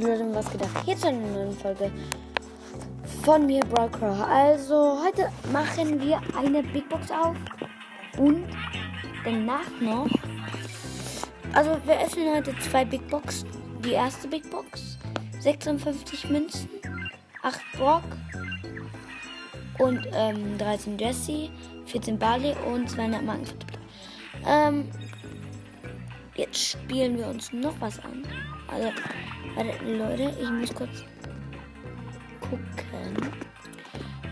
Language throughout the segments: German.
Leute, was gedacht? Hier zu einer neuen Folge von mir, Broker. Also, heute machen wir eine Big Box auf und danach noch. Also, wir öffnen heute zwei Big Box. Die erste Big Box: 56 Münzen, 8 Brock und ähm, 13 Jesse, 14 Barley und 200 Marken. Ähm, jetzt spielen wir uns noch was an. Warte, Leute, ich muss kurz gucken.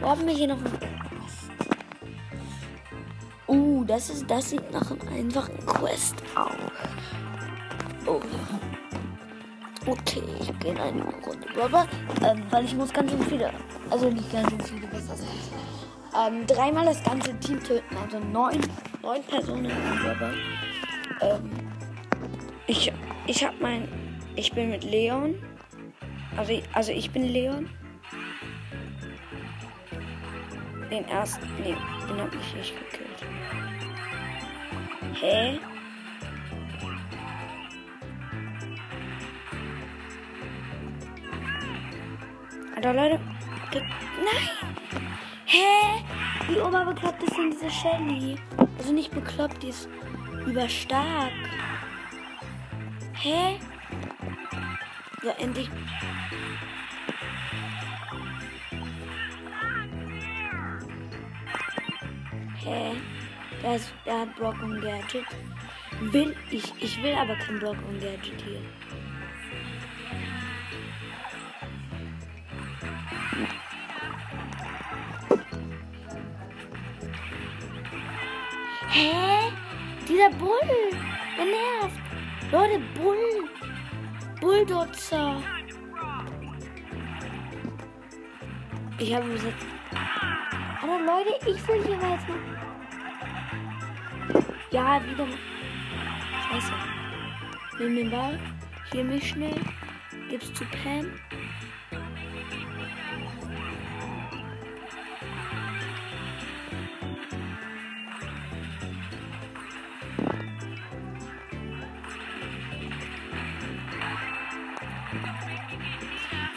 Wo haben wir hier noch ein Quest? Uh, das ist, das sieht nach einem einfachen Quest aus. Oh. Okay, ich gehe in eine Runde Rubber, ähm, weil ich muss ganz schön viele, also nicht ganz schön viele, besser sagen. Ähm, dreimal das ganze Team töten, also neun, neun Personen in. Ähm, ich, ich habe mein, ich bin mit Leon, also, also ich bin Leon. Den ersten, nee, den hab ich nicht gekillt. Hä? Alter, Leute. Nein! Hä? Wie oberbekloppt ist denn diese Shelly? Also nicht bekloppt, die ist überstark. Hä? So, endlich. Hä? Der, ist, der hat Brock und Gadget. Will ich. Ich will aber kein Brock und Gadget hier. Hä? Dieser Bull. Der nervt. Leute, Bull. Bulldotzer. Ich habe jetzt. Aber Leute, ich will hier weiter. Ja, wieder. Scheiße. Nimm den Ball. Hier mich schnell. Gib's zu Pam.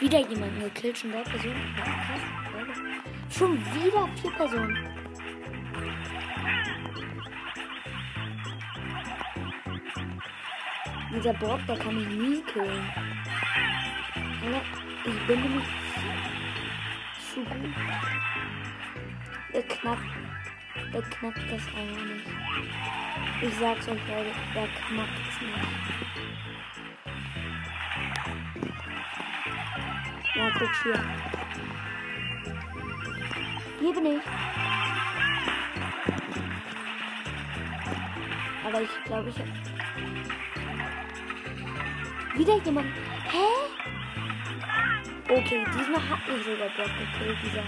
Wieder jemanden gekillt, schon drei Personen. Schon wieder vier Personen. Dieser Brock, der kann mich nie killen. Ich bin nämlich zu gut. Der knackt, der knackt das einfach nicht. Ich sag's euch, Leute, der knackt es nicht. Ja, guck hier. Hier bin ich. Aber ich glaube, ich hab... Wieder jemand. Hä? Okay, diesmal hat mich sogar Block gekillt, dieser.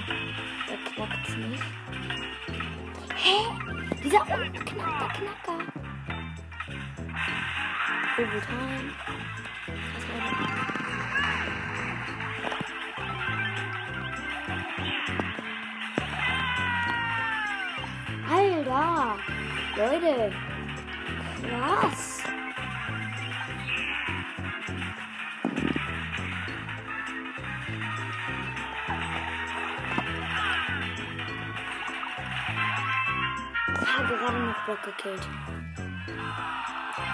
Der knackt's nicht. Hä? Dieser unknackter Knacker. Overtime. Krass, Leute. Leute! Krass! Ich habe gerade noch Block gekillt.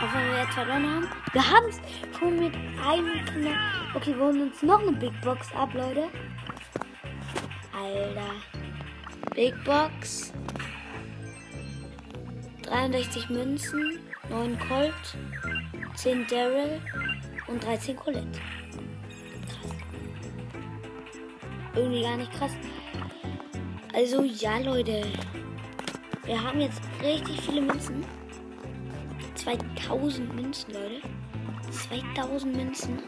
Auch wenn wir jetzt verloren haben. Wir haben es schon mit einem Kinder. Okay, wir holen uns noch eine Big Box ab, Leute. Alter. Big Box. 63 Münzen, 9 Colt, 10 Daryl und 13 Colette. Krass. Irgendwie gar nicht krass. Also ja, Leute. Wir haben jetzt richtig viele Münzen. 2000 Münzen, Leute. 2000 Münzen.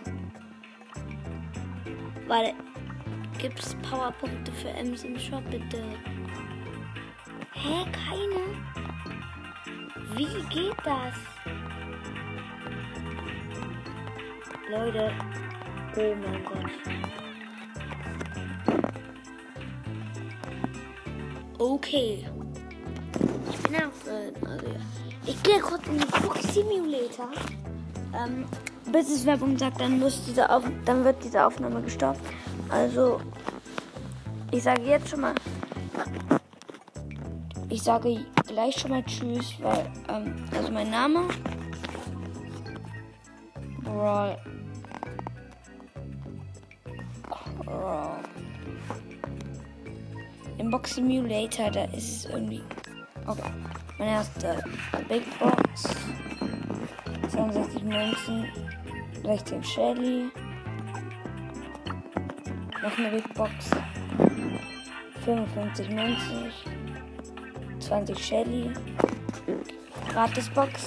Warte. Gibt's Powerpunkte für Ems im Shop, bitte? Hä? Keine? Wie geht das? Leute. Oh mein Gott. Okay. Ich bin auf, äh, also ja. Ich gehe kurz in den Book Simulator. ähm, bis es Werbung sagt, dann, muss diese Auf dann wird diese Aufnahme gestoppt. Also, ich sage jetzt schon mal, ich sage gleich schon mal Tschüss, weil, ähm, also mein Name, Brawl, Brawl. Im Box Simulator, da ist es irgendwie, okay, meine erste Big Box. 62 Münzen, 16 Shelly. Noch eine Big Box. 55 Münzen, 20 Shelly. Gratis Box.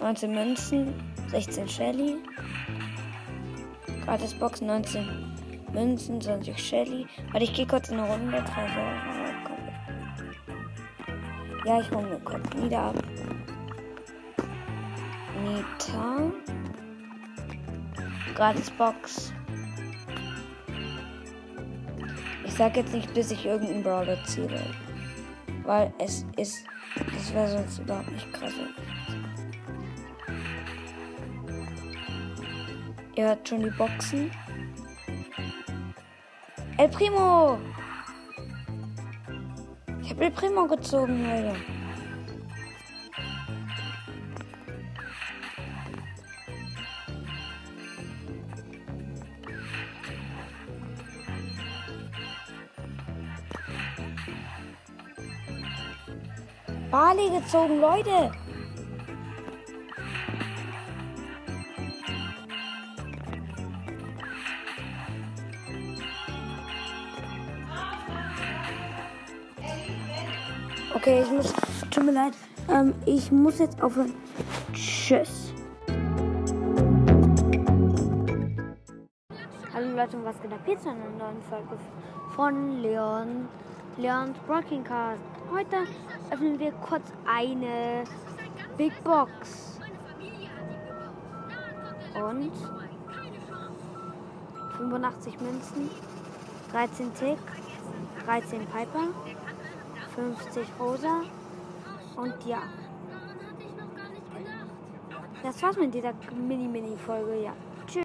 19 Münzen, 16 Shelly. Gratis Box 19 Münzen, 20 Shelly. Warte, ich gehe kurz in eine Runde. Ja, ich hole mir kurz wieder ab. Nita. Gratisbox. Ich sag jetzt nicht, bis ich irgendeinen Brawler ziehe. Weil es ist. Das wäre sonst überhaupt nicht krass. Ihr hört schon die Boxen. El Primo! Ich habe El Primo gezogen, Leute. Barley gezogen, Leute. Okay, ich muss. Tut mir leid. Ähm, ich muss jetzt aufhören. Tschüss. Hallo Leute was geht ab? Hier zu einer neuen Folge von Leon. Leons Broadcast. Heute öffnen wir kurz eine Big Box. Und 85 Münzen, 13 Tick, 13 Piper, 50 Rosa und ja. Das war's mit dieser Mini-Mini-Folge, ja.